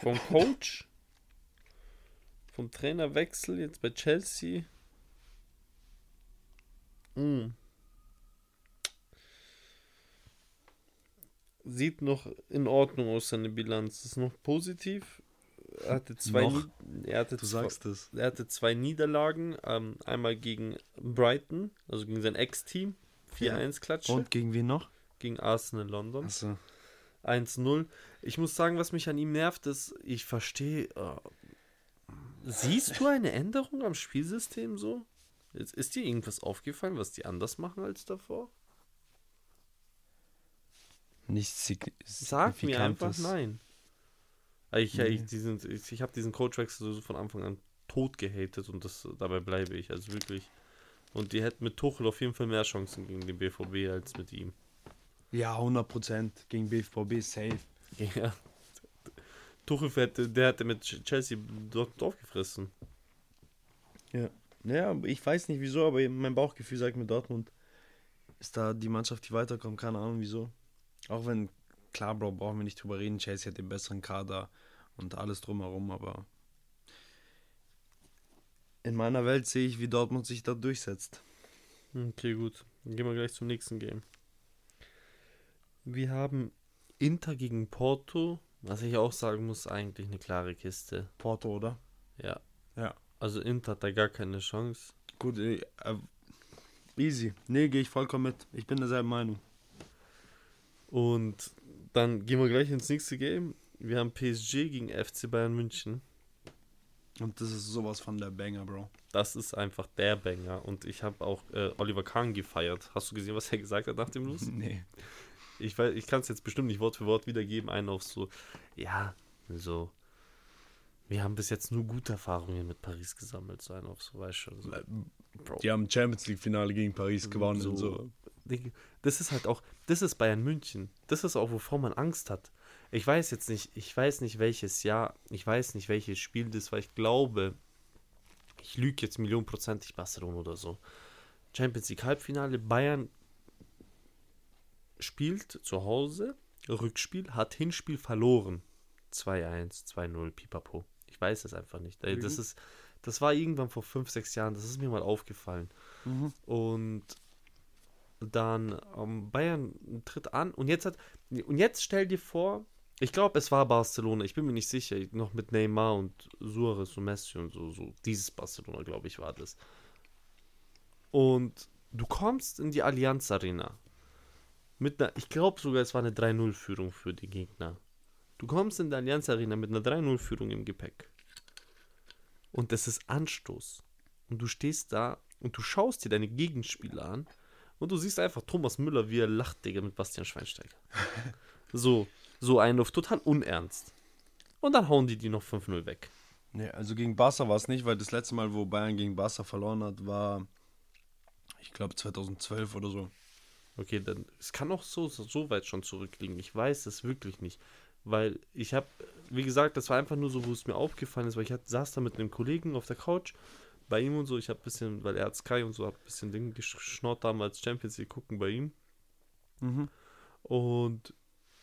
vom Coach, vom Trainerwechsel jetzt bei Chelsea. Mm, Sieht noch in Ordnung aus, seine Bilanz. Ist noch positiv. Er hatte zwei, Noch? Er hatte Du zwei, sagst es. er hatte zwei Niederlagen. Ähm, einmal gegen Brighton, also gegen sein Ex-Team. 4-1 Klatsche Und gegen wen noch? gegen Arsenal London. Achso. 1-0. Ich muss sagen, was mich an ihm nervt, ist, ich verstehe. Äh, siehst du eine Änderung am Spielsystem so? Ist, ist dir irgendwas aufgefallen, was die anders machen als davor? Nichts sig Sag mir einfach nein. Äh, Ich, Nee. ich, diesen, ich, ich habe diesen so von Anfang an tot gehatet und das, dabei bleibe ich. Also wirklich. Und die hätten mit Tuchel auf jeden Fall mehr Chancen gegen den BVB als mit ihm. Ja, 100% gegen BVB safe. [laughs] Ja. Tuchel hätte, der hätte mit Chelsea dort aufgefressen. Ja, ich weiß nicht wieso, aber mein Bauchgefühl sagt mir Dortmund ist da die Mannschaft, die weiterkommt. Keine Ahnung wieso. Auch wenn, klar, Bro, brauchen wir nicht drüber reden. Chelsea hat den besseren Kader und alles drumherum, aber in meiner Welt sehe ich, wie Dortmund sich da durchsetzt. Okay, gut. Dann gehen wir gleich zum nächsten Game. Wir haben Inter gegen Porto, was ich auch sagen muss, eigentlich eine klare Kiste. Porto, oder? Ja. Ja. Also Inter hat da gar keine Chance. Gut, äh, äh, easy. Nee, gehe ich vollkommen mit. Ich bin derselben Meinung. Und dann gehen wir gleich ins nächste Game. Wir haben PSG gegen FC Bayern München. Und das ist sowas von der Banger, Bro. Das ist einfach der Banger. Und ich habe auch äh, Oliver Kahn gefeiert. Hast du gesehen, was er gesagt hat nach dem Los? [laughs] Nee. Ich, weiß- ich kann es jetzt bestimmt nicht Wort für Wort wiedergeben. Einen auf so, ja, so. Wir haben bis jetzt nur gute Erfahrungen mit Paris gesammelt. So einen auf so, weißt du. So, Bro. Die haben Champions League Finale gegen Paris gewonnen. So. und So. Das ist halt auch, das ist Bayern München. Das ist auch, wovor man Angst hat. Ich weiß jetzt nicht, ich weiß nicht welches Jahr, ich weiß nicht welches Spiel das war. Ich glaube, ich lüge jetzt millionenprozentig Barcelona oder so. Champions League Halbfinale, Bayern spielt zu Hause, Rückspiel, hat Hinspiel verloren. 2-1, 2-0, pipapo. Ich weiß es einfach nicht. Ey, Das Mhm. ist, das war irgendwann vor 5, 6 Jahren, das ist mir mal aufgefallen. Mhm. Und dann ähm, Bayern tritt an und jetzt hat und jetzt stell dir vor, ich glaube, es war Barcelona, ich bin mir nicht sicher, noch mit Neymar und Suarez und Messi und so, so dieses Barcelona, glaube ich, war das. Und du kommst in die Allianz Arena mit einer, ich glaube sogar, es war eine 3-0-Führung für die Gegner. Du kommst in die Allianz Arena mit einer 3-0-Führung im Gepäck. Und es ist Anstoß. Und du stehst da und du schaust dir deine Gegenspieler an und du siehst einfach Thomas Müller, wie er lacht, Digga, mit Bastian Schweinsteiger. [laughs] so, so einen auf total unernst. Und dann hauen die die noch 5-0 weg. Nee, also gegen Barca war es nicht, weil das letzte Mal, wo Bayern gegen Barca verloren hat, war, ich glaube, 2012 oder so. Okay, dann, es kann auch so, so weit schon zurückliegen. Ich weiß es wirklich nicht. Weil ich habe, wie gesagt, das war einfach nur so, wo es mir aufgefallen ist, weil ich hat, saß da mit einem Kollegen auf der Couch bei ihm und so. Ich habe ein bisschen, weil er hat Sky und so, habe ein bisschen Ding geschnort damals Champions League gucken bei ihm. Mhm. Und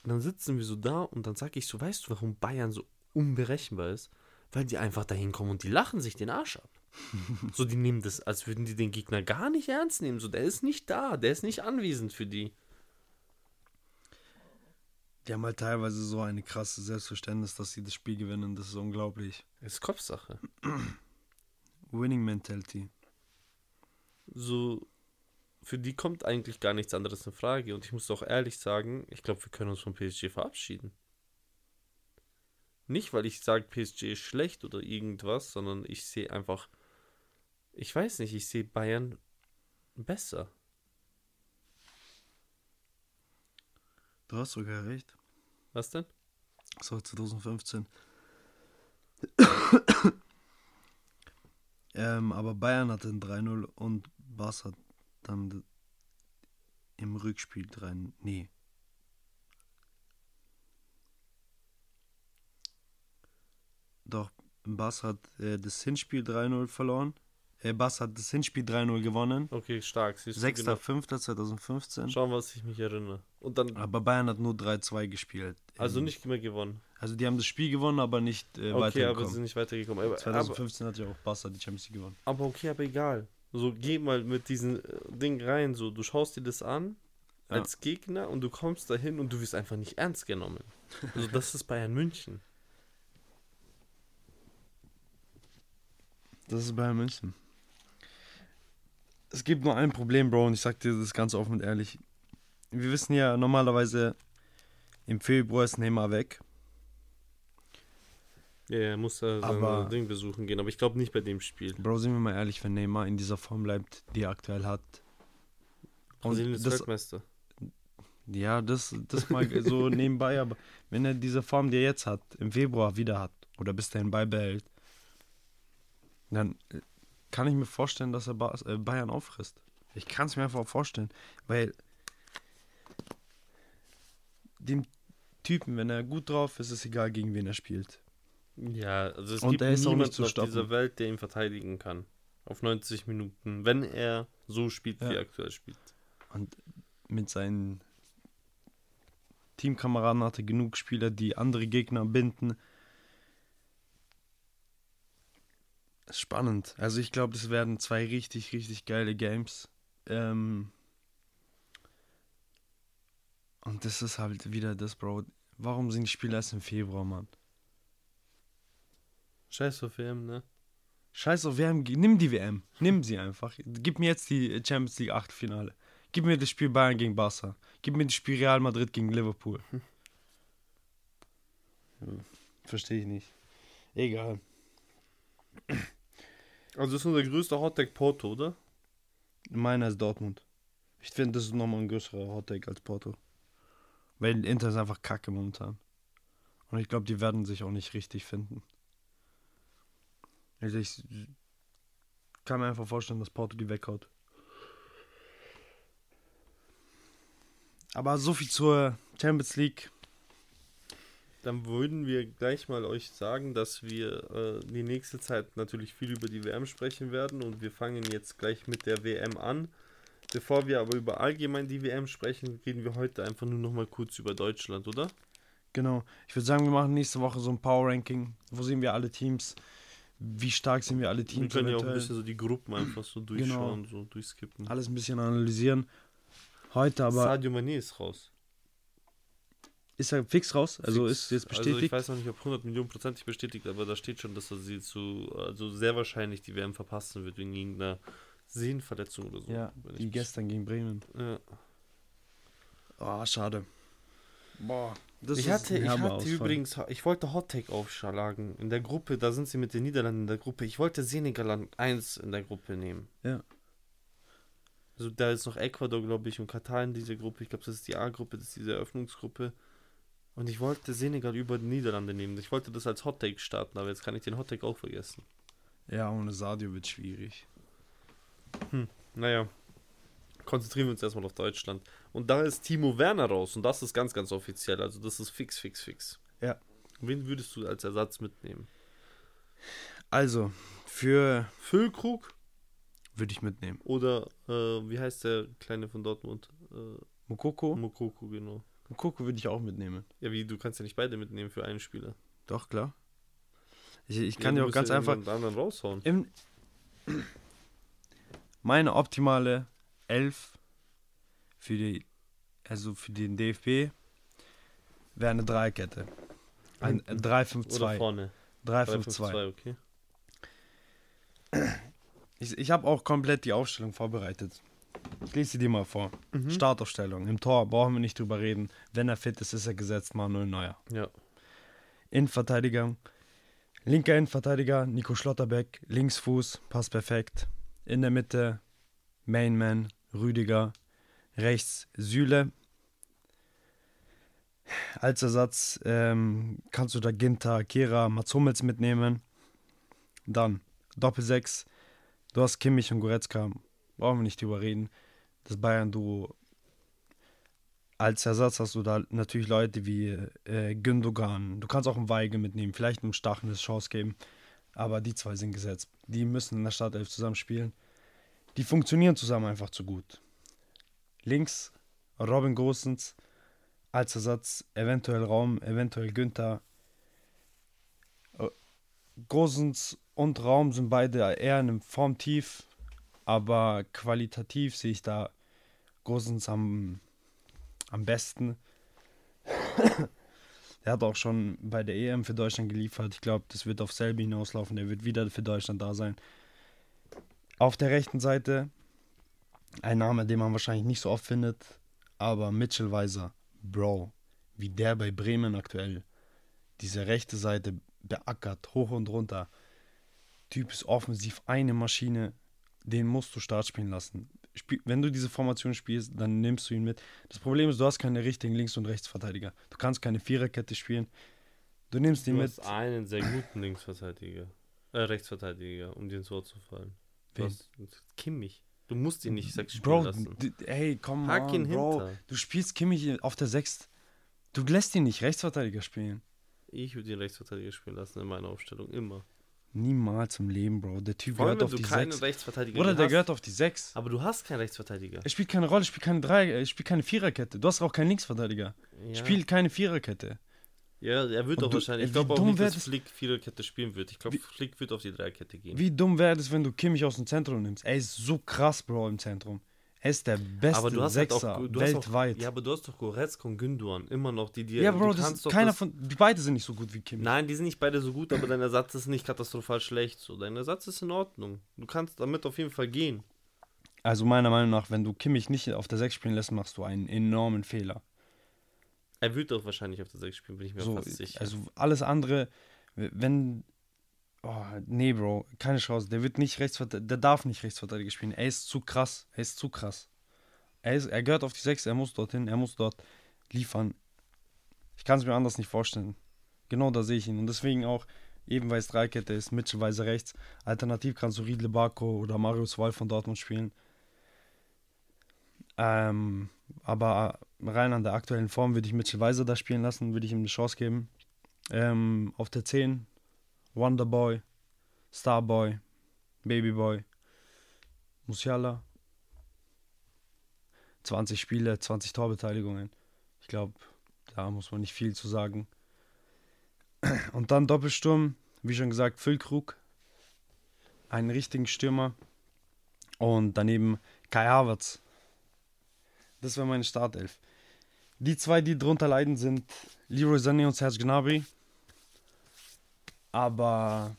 dann sitzen wir so da und dann sage ich so, weißt du, warum Bayern so unberechenbar ist? Weil die einfach dahin kommen und die lachen sich den Arsch ab. [laughs] so, die nehmen das, als würden die den Gegner gar nicht ernst nehmen. So, der ist nicht da, der ist nicht anwesend für die. Die haben halt teilweise so eine krasse Selbstverständnis, dass sie das Spiel gewinnen. Das ist unglaublich. Ist Kopfsache. Winning Mentality. So, für die kommt eigentlich gar nichts anderes in Frage. Und ich muss auch ehrlich sagen, ich glaube, wir können uns von PSG verabschieden. Nicht, weil ich sage, PSG ist schlecht oder irgendwas, sondern ich sehe einfach, ich weiß nicht, ich sehe Bayern besser. Du hast sogar recht. Was denn? So, [coughs] 2015. ähm, aber Bayern hatte ein 3-0 und Barca dann d- im Rückspiel 3 Nee. Doch, Barca hat äh, das Hinspiel 3-0 verloren. Barca hat das Hinspiel 3-0 gewonnen. Okay, stark. Siehst du, 6.5.2015. genau. Schauen, was ich mich erinnere. Und dann, Aber Bayern hat nur 3-2 gespielt. also Ähm, nicht mehr gewonnen. Also die haben das Spiel gewonnen, aber nicht äh, Okay, aber weitergekommen. sind nicht weitergekommen. Aber, aber, 2015 hat ja auch Barca die Champions League gewonnen. aber okay, aber egal. So, geh mal mit diesem äh, Ding rein. So, du schaust dir das an Ja. als Gegner und du kommst dahin und du wirst einfach nicht ernst genommen. Also, [laughs] das ist Bayern München. Das ist Bayern München. Es gibt nur ein Problem, Bro, und ich sag dir das ganz offen und ehrlich. Wir wissen ja normalerweise, im Februar ist Neymar weg. Ja, er muss da sein Ding besuchen gehen, aber ich glaube nicht bei dem Spiel. Bro, sind wir mal ehrlich, wenn Neymar in dieser Form bleibt, die er aktuell hat. Brasilien ist Weltmeister. ja, das, das mal so [laughs] nebenbei, aber wenn er diese Form, die er jetzt hat, im Februar wieder hat oder bis dahin beibehält, dann äh, kann ich mir vorstellen, dass er äh, Bayern auffrisst. Ich kann es mir einfach vorstellen, weil dem Typen, wenn er gut drauf ist, ist es egal, gegen wen er spielt. Ja, also es Und gibt er ist niemanden zu auf stoppen. dieser Welt, der ihn verteidigen kann. Auf 90 Minuten, wenn er so spielt, wie Ja. er aktuell spielt. Und mit seinen Teamkameraden hat er genug Spieler, die andere Gegner binden. Ist Spannend. Also ich glaube, das werden zwei richtig, richtig geile Games. Ähm Und das ist halt wieder das, Bro. Warum sind die Spiele erst im Februar, Mann? Scheiß auf WM, ne? Scheiß auf WM, nimm die WM. Nimm sie einfach. Gib mir jetzt die Champions League Achtelfinale. Gib mir das Spiel Bayern gegen Barca. Gib mir das Spiel Real Madrid gegen Liverpool. Hm. Verstehe ich nicht. Egal. Also das ist unser größter Hottag Porto, oder? Meiner ist Dortmund. Ich finde, das ist nochmal ein größerer Hottag als Porto. Weil Inter ist einfach kacke momentan. Und ich glaube, die werden sich auch nicht richtig finden. Also ich kann mir einfach vorstellen, dass Porto die weghaut. Aber so viel zur Champions League. Dann würden wir gleich mal euch sagen, dass wir äh, die nächste Zeit natürlich viel über die WM sprechen werden und wir fangen jetzt gleich mit der WM an. Bevor wir aber über allgemein die WM sprechen, reden wir heute einfach nur noch mal kurz über Deutschland, oder? Genau. Ich würde sagen, wir machen nächste Woche so ein Power Ranking. Wo sehen wir alle Teams? Wie stark sind wir alle Teams? Wir können ja auch ein bisschen so die Gruppen einfach so durchschauen, genau. so durchskippen. Alles ein bisschen analysieren. Heute aber. Sadio Mané ist raus. Ist er fix raus? Also fix. ist jetzt bestätigt? Also ich weiß noch nicht, ob 100 Millionen prozentig bestätigt, aber da steht schon, dass er sie zu, also sehr wahrscheinlich die WM verpassen wird wegen irgendeiner Sehnenverletzung oder so. Ja, wie gestern gegen Bremen. Ja. Oh, schade. Boah. Das ich hatte, ich hatte übrigens, ich wollte Hot Take aufschlagen in der Gruppe, da sind sie mit den Niederlanden in der Gruppe. Ich wollte Senegal an 1 in der Gruppe nehmen. Ja. Also da ist noch Ecuador, glaube ich, und Katar in dieser Gruppe. Ich glaube, das ist die A-Gruppe, das ist diese Eröffnungsgruppe. Und ich wollte Senegal über die Niederlande nehmen. Ich wollte das als Hot Take starten, aber jetzt kann ich den Hot Take auch vergessen. Ja, ohne Sadio wird schwierig. Hm, naja. Konzentrieren wir uns erstmal auf Deutschland. Und da ist Timo Werner raus und das ist ganz, ganz offiziell. Also das ist fix, fix, fix. Ja. Wen würdest du als Ersatz mitnehmen? Also, für Füllkrug würde ich mitnehmen. Oder äh, wie heißt der Kleine von Dortmund? Äh, Mokoko? Mokoko, genau. Mokoko würde ich auch mitnehmen. Ja, wie, du kannst ja nicht beide mitnehmen für einen Spieler. Doch, klar. Ich, ich kann ja, auch ganz einfach. anderen raushauen. Im, meine optimale Elf für die, also für den DFB wäre eine Dreikette. Ein, ein 3-5-2. Oder vorne. 3-5-2. okay. Ich, ich habe auch komplett die Aufstellung vorbereitet. Ich lese sie dir mal vor. Mhm. Startaufstellung. Im Tor brauchen wir nicht drüber reden. Wenn er fit ist, ist er gesetzt. Manuel Neuer. Ja. Innenverteidiger. Linker Innenverteidiger Nico Schlotterbeck. Linksfuß. Passt perfekt. In der Mitte Mainman Rüdiger. Rechts Süle. Als Ersatz ähm, kannst du da Ginter, Kera, Mats Hummels mitnehmen. Dann Doppel-6 Du hast Kimmich und Goretzka, brauchen wir nicht drüber reden. Das Bayern-Duo. Als Ersatz hast du da natürlich Leute wie äh, Gündogan. Du kannst auch einen Weigel mitnehmen, vielleicht einem Stachel eine Chance geben. Aber die zwei sind gesetzt. Die müssen in der Startelf zusammen spielen. Die funktionieren zusammen einfach zu gut. Links Robin Gosens als Ersatz, eventuell Raum, eventuell Günther. Äh, Gosens und Raum sind beide eher in einem Formtief, aber qualitativ sehe ich da Gosens am, am besten. [coughs] er hat auch schon bei der EM für Deutschland geliefert. Ich glaube, das wird auf selbe hinauslaufen. Er wird wieder für Deutschland da sein. Auf der rechten Seite ein Name, den man wahrscheinlich nicht so oft findet, aber Mitchell Weiser, Bro, wie der bei Bremen aktuell diese rechte Seite beackert, hoch und runter. Typ ist offensiv eine Maschine, den musst du Start spielen lassen. Spiel, wenn du diese Formation spielst, dann nimmst du ihn mit. Das Problem ist, du hast keine richtigen Links- und Rechtsverteidiger. Du kannst keine Viererkette spielen. Du nimmst ihn mit. Du hast einen sehr guten Linksverteidiger. Äh, Rechtsverteidiger, um dir ins Wort zu fallen. Du Wen? hast Kimmich. Du musst ihn nicht sechs spielen Bro, lassen. Ey, komm ihn Bro. Hinter. Du spielst Kimmich auf der Sechs. Du lässt ihn nicht Rechtsverteidiger spielen. Ich würde ihn Rechtsverteidiger spielen lassen in meiner Aufstellung, immer. Niemals im Leben, Bro. Der Typ Vor gehört auf die 6. Rechtsverteidiger Oder der hast. gehört auf die 6. Aber du hast keinen Rechtsverteidiger. Er spielt keine Rolle, spielt keine drei, spielt keine Viererkette. Du hast auch keinen Linksverteidiger. Ja. Spielt keine Viererkette. Ja, er wird auch wahrscheinlich. Ich glaube auch nicht, dass Flick Viererkette spielen wird. Ich glaube, Flick wird auf die Dreierkette gehen. Wie dumm wäre es, wenn du Kimmich aus dem Zentrum nimmst? Er ist so krass, Bro, im Zentrum. Er ist der beste aber du hast Sechser halt auch, du hast weltweit. Auch, ja, aber du hast doch Goretzka und Gündogan immer noch, die dir. Ja, Bro, das ist keiner das, von. Die beide sind nicht so gut wie Kimmich. Nein, die sind nicht beide so gut, aber dein Ersatz ist nicht katastrophal schlecht. So, dein Ersatz ist in Ordnung. Du kannst damit auf jeden Fall gehen. Also meiner Meinung nach, wenn du Kimmich nicht auf der 6 spielen lässt, machst du einen enormen Fehler. Er wird doch wahrscheinlich auf der 6 spielen, bin ich mir So, fast sicher. also alles andere, wenn. Oh, nee, Bro, keine Chance. Der wird nicht Rechtsverteidiger, der darf nicht Rechtsverteidiger spielen. Er ist zu krass. Er ist zu krass. Er, ist, er gehört auf die 6, er muss dorthin, er muss dort liefern. Ich kann es mir anders nicht vorstellen. Genau da sehe ich ihn. Und deswegen auch, eben weil es Dreikette ist, Mitchellweise rechts. Alternativ kannst du Riedle Barco oder Marius Wall von Dortmund spielen. Ähm, aber rein an der aktuellen Form würde ich Mitchell Weiser da spielen lassen, würde ich ihm eine Chance geben. Ähm, auf der 10 Wonderboy, Starboy, Babyboy, Musiala. 20 Spiele, 20 Torbeteiligungen. Ich glaube, da muss man nicht viel zu sagen. [clears throat] Und dann Doppelsturm, wie schon gesagt, Füllkrug. Einen richtigen Stürmer. Und daneben Kai Havertz. Das wäre meine Startelf. Die zwei, die drunter leiden, sind Leroy Sané und Serge Gnabry. Aber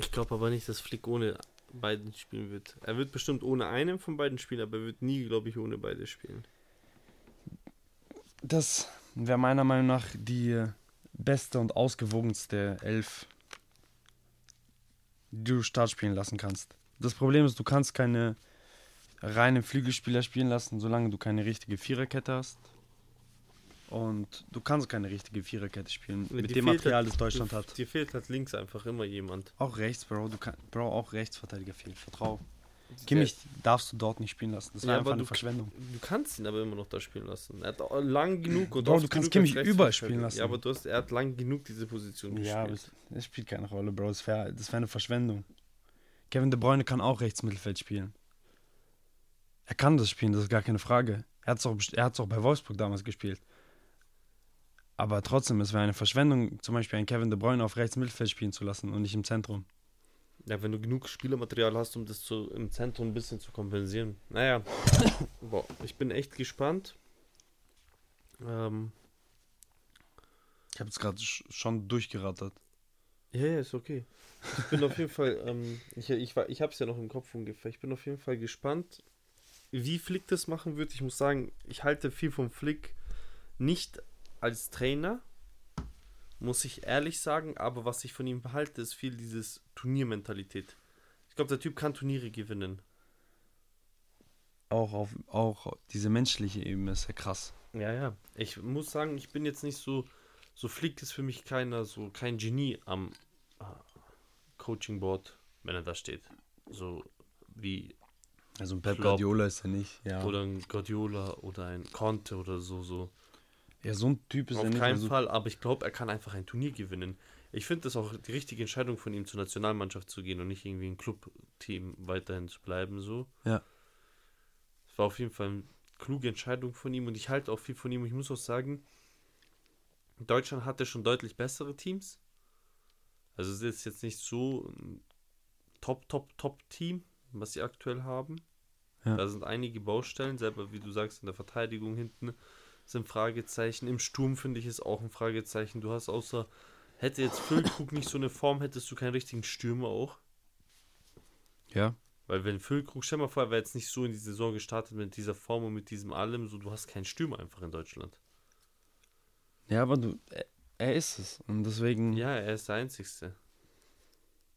Ich glaube aber nicht, dass Flick ohne beiden spielen wird. Er wird bestimmt ohne einen von beiden spielen, aber er wird nie, glaube ich, ohne beide spielen. das wäre meiner Meinung nach die beste und ausgewogenste Elf, die du Start spielen lassen kannst. Das Problem ist, du kannst keine reinen Flügelspieler spielen lassen, solange du keine richtige Viererkette hast. Und du kannst keine richtige Viererkette spielen Ja, mit dir dem Material, halt- das Deutschland hat. Dir fehlt halt links einfach immer jemand. Auch rechts, Bro. Du kann, Bro, auch Rechtsverteidiger fehlt. Vertrau. Kimmich darfst du dort nicht spielen lassen. Das Ja, wäre aber einfach eine du- Verschwendung. Du kannst ihn aber immer noch da spielen lassen. Er hat lang genug und Bro, du kannst Kimmich überall spielen lassen. Ja, aber du hast, er hat lang genug diese Position Ja, aber gespielt. es, es spielt keine Rolle, Bro. Das wäre das wär eine Verschwendung. Kevin De Bruyne kann auch Rechtsmittelfeld spielen. Er kann das spielen, das ist gar keine Frage. Er hat es auch, er hat's auch bei Wolfsburg damals gespielt. Aber trotzdem, es wäre eine Verschwendung, zum Beispiel einen Kevin De Bruyne auf Rechtsmittelfeld spielen zu lassen und nicht im Zentrum. Ja, wenn du genug Spielermaterial hast, um das zu, im Zentrum ein bisschen zu kompensieren. Naja, [laughs] boah, ich bin echt gespannt. Ähm, Ich habe jetzt gerade sch schon durchgerattert. ja, ja, ist okay. Ich bin auf jeden Fall, ähm, ich, ich, ich habe es ja noch im Kopf ungefähr. Ich bin auf jeden Fall gespannt, wie Flick das machen wird. Ich muss sagen, ich halte viel vom Flick nicht als Trainer, muss ich ehrlich sagen, aber was ich von ihm behalte, ist viel dieses Turniermentalität. Ich glaube, der Typ kann Turniere gewinnen. Auch auf auch diese menschliche Ebene ist ja krass. Ja, ja. Ich muss sagen, ich bin jetzt nicht so. So Flick ist für mich keiner, so kein Genie am äh, Coaching Board, wenn er da steht. So wie. Also ein Pep Guardiola ist er nicht. Ja, Oder ein Guardiola oder ein Conte oder so. so. Ja so ein Typ ist Auf er nicht. keinen also, Fall, aber ich glaube, er kann einfach ein Turnier gewinnen. Ich finde das auch die richtige Entscheidung von ihm, zur Nationalmannschaft zu gehen und nicht irgendwie ein Clubteam weiterhin zu bleiben. So. Ja. Es war auf jeden Fall eine kluge Entscheidung von ihm und ich halte auch viel von ihm. Ich muss auch sagen, Deutschland hatte schon deutlich bessere Teams. Also es ist jetzt nicht so ein Top, Top, Top-Team, was sie aktuell haben. Ja. Da sind einige Baustellen, selber wie du sagst, in der Verteidigung hinten sind Fragezeichen. Im Sturm finde ich es auch ein Fragezeichen. Du hast außer, hätte jetzt Füllkrug nicht so eine Form, hättest du keinen richtigen Stürmer auch. Ja. Weil wenn Füllkrug, stell mal vor, er wäre jetzt nicht so in die Saison gestartet mit dieser Form und mit diesem allem, so du hast keinen Stürmer einfach in Deutschland. Ja, aber du, er, er ist es. Und deswegen. Ja, er ist der Einzigste.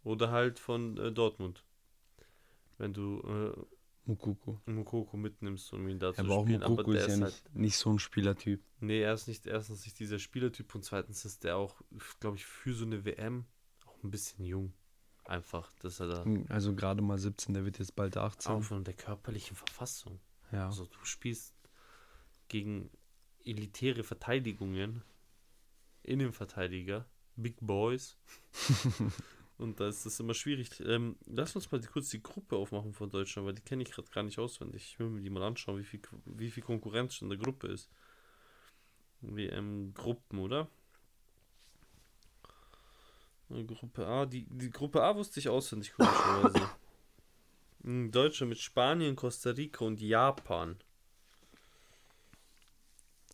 Oder halt von äh, Dortmund. Wenn du äh, Mukoko. Mukoko mitnimmst, um ihn da Ja, zu aber auch spielen. Mukoko aber der ist ja ist nicht, halt. nicht so ein Spielertyp. Nee, er ist nicht erstens nicht dieser Spielertyp und zweitens ist der auch, glaube ich, für so eine WM auch ein bisschen jung. Einfach, dass er da Also gerade mal 17, der wird jetzt bald 18. auch von der körperlichen Verfassung. Ja. Also du spielst gegen elitäre Verteidigungen, Innenverteidiger, Big Boys. [laughs] Und da ist das immer schwierig. Ähm, lass uns mal die, kurz die Gruppe aufmachen von Deutschland, weil die kenne ich gerade gar nicht auswendig. Ich will mir die mal anschauen, wie viel, wie viel Konkurrenz schon in der Gruppe ist. WM-Gruppen, oder? Gruppe A, die, die Gruppe A wusste ich auswendig, komischerweise. [coughs] Deutschland mit Spanien, Costa Rica und Japan.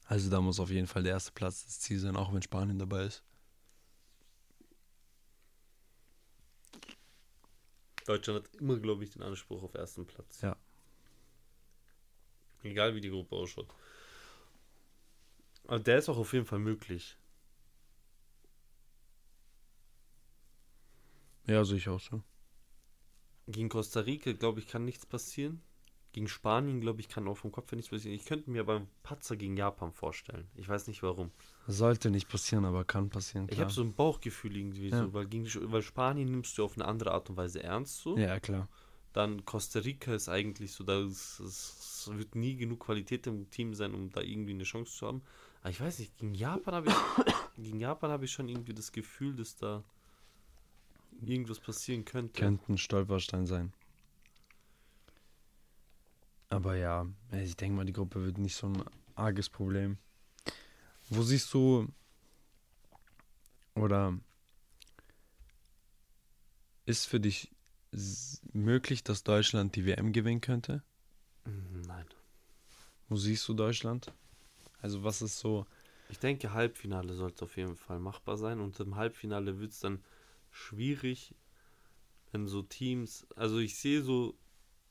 Also da muss auf jeden Fall der erste Platz das Ziel sein, auch wenn Spanien dabei ist. Deutschland hat immer, glaube ich, den Anspruch auf ersten Platz. Ja. Egal wie die Gruppe ausschaut. Aber der ist auch auf jeden Fall möglich. Ja, sehe ich auch so. Gegen Costa Rica, glaube ich, kann nichts passieren. Gegen Spanien, glaube ich, kann auch vom Kopf her nichts passieren. Ich könnte mir beim Patzer gegen Japan vorstellen. Ich weiß nicht warum. Sollte nicht passieren, aber kann passieren. Ich Klar. habe so ein Bauchgefühl irgendwie Ja. so, weil, gegen, weil Spanien nimmst du auf eine andere Art und Weise ernst so. Ja, klar. Dann Costa Rica ist eigentlich so, da es wird nie genug Qualität im Team sein, um da irgendwie eine Chance zu haben. Aber ich weiß nicht, gegen Japan habe ich, [coughs] gegen Japan habe ich schon irgendwie das Gefühl, dass da irgendwas passieren könnte. Könnte ein Stolperstein sein. Aber ja, ich denke mal, die Gruppe wird nicht so ein arges Problem. Wo siehst du oder ist für dich möglich, dass Deutschland die WM gewinnen könnte? Mm, Nein. Wo siehst du Deutschland? Also was ist so, Ich denke, Halbfinale sollte auf jeden Fall machbar sein und im Halbfinale wird es dann schwierig, wenn so Teams, also ich sehe so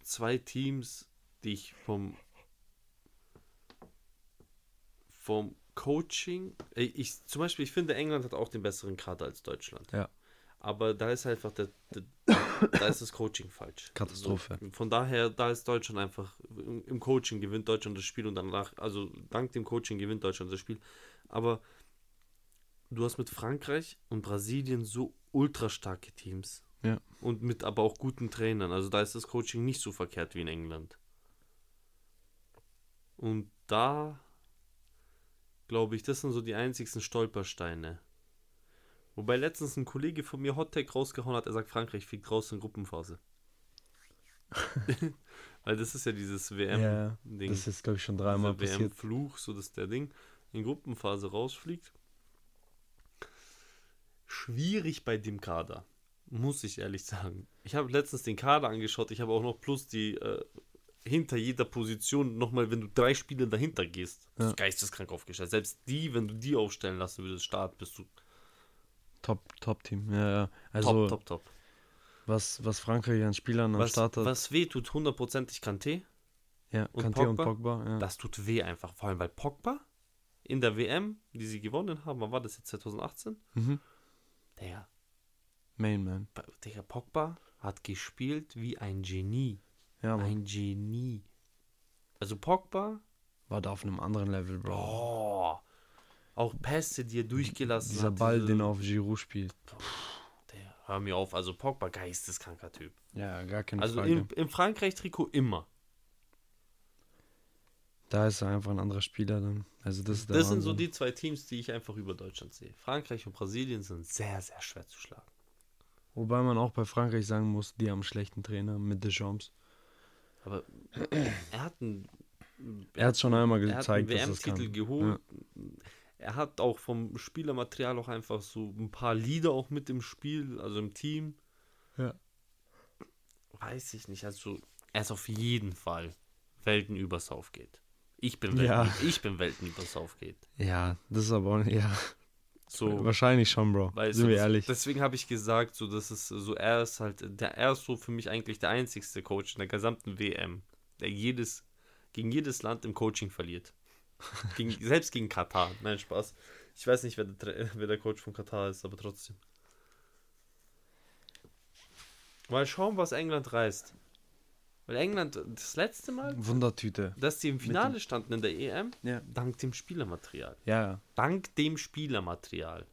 zwei Teams, die ich vom vom Coaching, äh, ich zum Beispiel, ich finde England hat auch den besseren Kader als Deutschland. Ja. Aber da ist einfach der, der da ist das Coaching falsch. Katastrophe. So, von daher, da ist Deutschland einfach im, im Coaching gewinnt Deutschland das Spiel und danach, also dank dem Coaching gewinnt Deutschland das Spiel. Aber du hast mit Frankreich und Brasilien so ultra starke Teams. Ja. Und mit aber auch guten Trainern. Also da ist das Coaching nicht so verkehrt wie in England. Und da glaube ich, das sind so die einzigsten Stolpersteine. Wobei letztens ein Kollege von mir Hottech rausgehauen hat, er sagt, Frankreich fliegt raus in Gruppenphase. [laughs] Weil das ist ja dieses ja, WM-Ding. das ist glaube ich schon dreimal passiert. WM-Fluch, so dass der Ding in Gruppenphase rausfliegt. Schwierig bei dem Kader, muss ich ehrlich sagen. Ich habe letztens den Kader angeschaut, ich habe auch noch plus die äh, hinter jeder Position nochmal, wenn du drei Spiele dahinter gehst, Ja. ist geisteskrank aufgestellt. Selbst die, wenn du die aufstellen lassen würdest, Start, bist du Top, Top Team. Ja, ja. Also top, top, top. was was Frankreich an Spielern am Was, Start hat. was weh tut, hundertprozentig Kanté. ja, und Kanté und Pogba? Pogba. Ja. Das tut weh einfach, vor allem weil Pogba in der WM, die sie gewonnen haben, wann war das jetzt 2018? Mhm. Der, Main Man. der Pogba hat gespielt wie ein Genie. Ja, Mann. Ein Genie. Also Pogba, War da auf einem anderen Level, Bro. oh, auch Pässe, die er durchgelassen Dieser hat. Ball, diese- den er auf Giroud spielt. Der, hör mir auf, also Pogba, geisteskranker Typ. Ja, gar keine Also Frage. im, im Frankreich-Trikot immer. da ist er einfach ein anderer Spieler dann. Also das Das sind so die zwei Teams, die ich einfach über Deutschland sehe. Frankreich und Brasilien sind sehr, sehr schwer zu schlagen. Wobei man auch bei Frankreich sagen muss, die haben einen schlechten Trainer mit Deschamps. Aber er hat einen, Er hat schon einmal er hat einen gezeigt, dass er es WM-Titel geholt. Er hat auch vom Spielermaterial auch einfach so ein paar Lieder auch mit im Spiel, also im Team. Ja. Weiß ich nicht. Also er ist auf jeden Fall Welten übers Aufgeht. Ich bin Ja. Welten, ich bin Welten übers Aufgeht. Ja, das ist aber, ja, So, wahrscheinlich schon, Bro. Weißt Sind du, wir das- ehrlich. Deswegen habe ich gesagt, so dass es so er ist halt der er ist so für mich eigentlich der einzigste Coach in der gesamten WM, der jedes gegen jedes Land im Coaching verliert. [laughs] gegen, selbst gegen Katar. Nein, Spaß. Ich weiß nicht, wer der, wer der Coach von Katar ist, aber trotzdem. Mal schauen, was England reißt. Weil England das letzte Mal, Wundertüte. dass die im Finale standen in der EM, Ja. dank dem Spielermaterial. Ja. Dank dem Spielermaterial.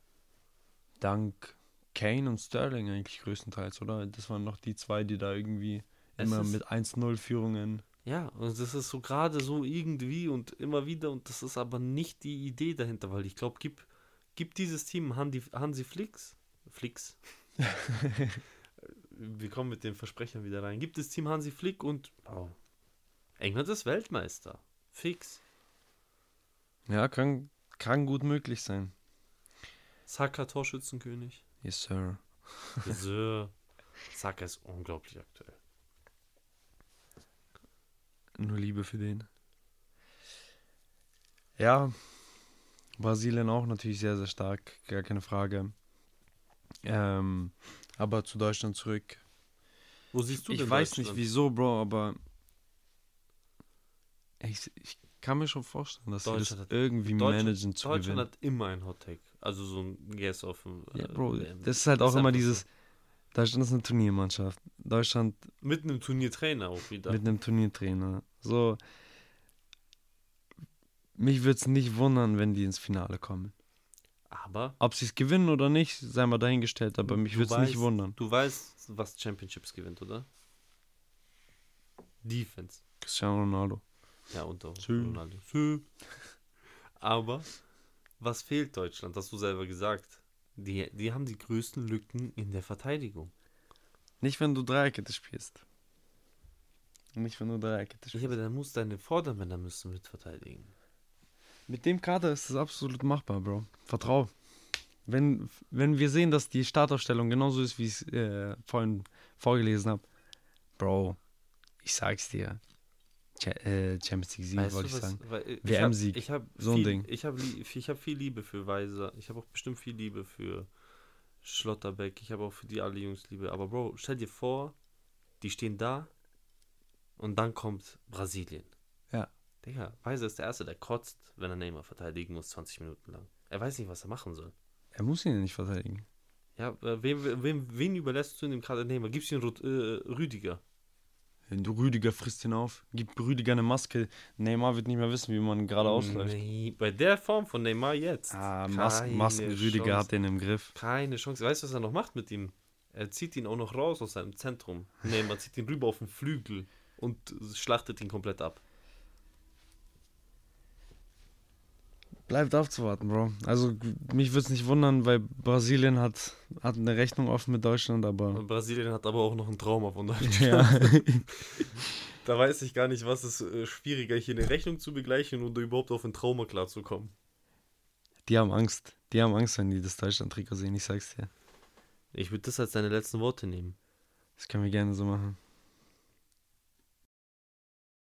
Dank Kane und Sterling eigentlich größtenteils, oder? Das waren noch die zwei, die da irgendwie Es immer mit 1-0-Führungen. Ja, und das ist so gerade so irgendwie und immer wieder und das ist aber nicht die Idee dahinter, weil ich glaube, gib, gib dieses Team Hansi, Hansi Flix, Flix, wir kommen mit den Versprechern wieder rein, gibt das Team Hansi Flick und oh, England ist Weltmeister, fix. Ja, kann, kann gut möglich sein. Saka Torschützenkönig, Yes, Sir. Sir. Saka ist unglaublich aktuell. nur Liebe für den. Ja, Brasilien auch natürlich sehr, sehr stark, gar keine Frage. Ähm, aber zu Deutschland zurück. Wo siehst du Ich denn weiß nicht wieso, Bro, aber ich, ich kann mir schon vorstellen, dass sie das Deutschland hat- irgendwie managen zu Deutschland gewinnen. hat immer ein Hot Take. Also so ein Guess auf dem. Ja, äh, Bro, WM. das ist halt auch immer dieses. Deutschland ist eine Turniermannschaft. Deutschland Mit einem Turniertrainer auch wieder. mit einem Turniertrainer. So, mich würde es nicht wundern, wenn die ins Finale kommen. Aber Ob sie es gewinnen oder nicht, sei mal dahingestellt, aber mich würde es nicht wundern. du weißt, was Championships gewinnt, oder? Defense. Cristiano Ronaldo. Ja, und auch Sü. Ronaldo. Sü. [laughs] Aber was fehlt Deutschland? Hast du selber gesagt. Die, die haben die größten Lücken in der Verteidigung. Nicht, wenn du Dreierkette spielst. Nicht, wenn du Dreierkette spielst. aber dann muss deine Vordermänner müssen mit verteidigen. Mit dem Kader ist es absolut machbar, Bro. Vertrau. Wenn, wenn wir sehen, dass die Startaufstellung genauso ist, wie ich es äh, vorhin vorgelesen habe, Bro, ich sag's dir. Cha äh, Champions League Sieg, wollte ich sagen. Äh, WM-Sieg. Ich habe So ein viel, Ding. Ich habe ich hab viel Liebe für Weiser. Ich habe auch bestimmt viel Liebe für Schlotterbeck. Ich habe auch für die alle Jungs Liebe. Aber Bro, stell dir vor, die stehen da und dann kommt Brasilien. Ja. Digga, Weiser ist der Erste, der kotzt, wenn er Neymar verteidigen muss, 20 Minuten lang. Er weiß nicht, was er machen soll. Er muss ihn ja nicht verteidigen. Ja, äh, wem, wem, wen überlässt du in dem Kader Neymar? Gibst du ihn äh, Rüdiger? Wenn du Rüdiger frisst ihn auf, gib Rüdiger eine Maske. Neymar wird nicht mehr wissen, wie man gerade ausläuft. Nee, bei der Form von Neymar jetzt. Ah, Mas Masken Rüdiger Chance. hat den im Griff. Keine Chance. Weißt du, was er noch macht mit ihm? Er zieht ihn auch noch raus aus seinem Zentrum. Nee, man zieht ihn rüber auf den Flügel und schlachtet ihn komplett ab. Bleibt abzuwarten, Bro. Also mich würde es nicht wundern, weil Brasilien hat, hat eine Rechnung offen mit Deutschland, aber Und Brasilien hat aber auch noch ein Trauma von Deutschland. ja. [laughs] Da weiß ich gar nicht, was ist äh, schwieriger, hier eine Rechnung zu begleichen oder überhaupt auf ein Trauma klarzukommen. die haben Angst. Die haben Angst, wenn die das Deutschland-Trikot sehen, ich sag's dir. Ich würde das als seine letzten Worte nehmen. Das können wir gerne so machen.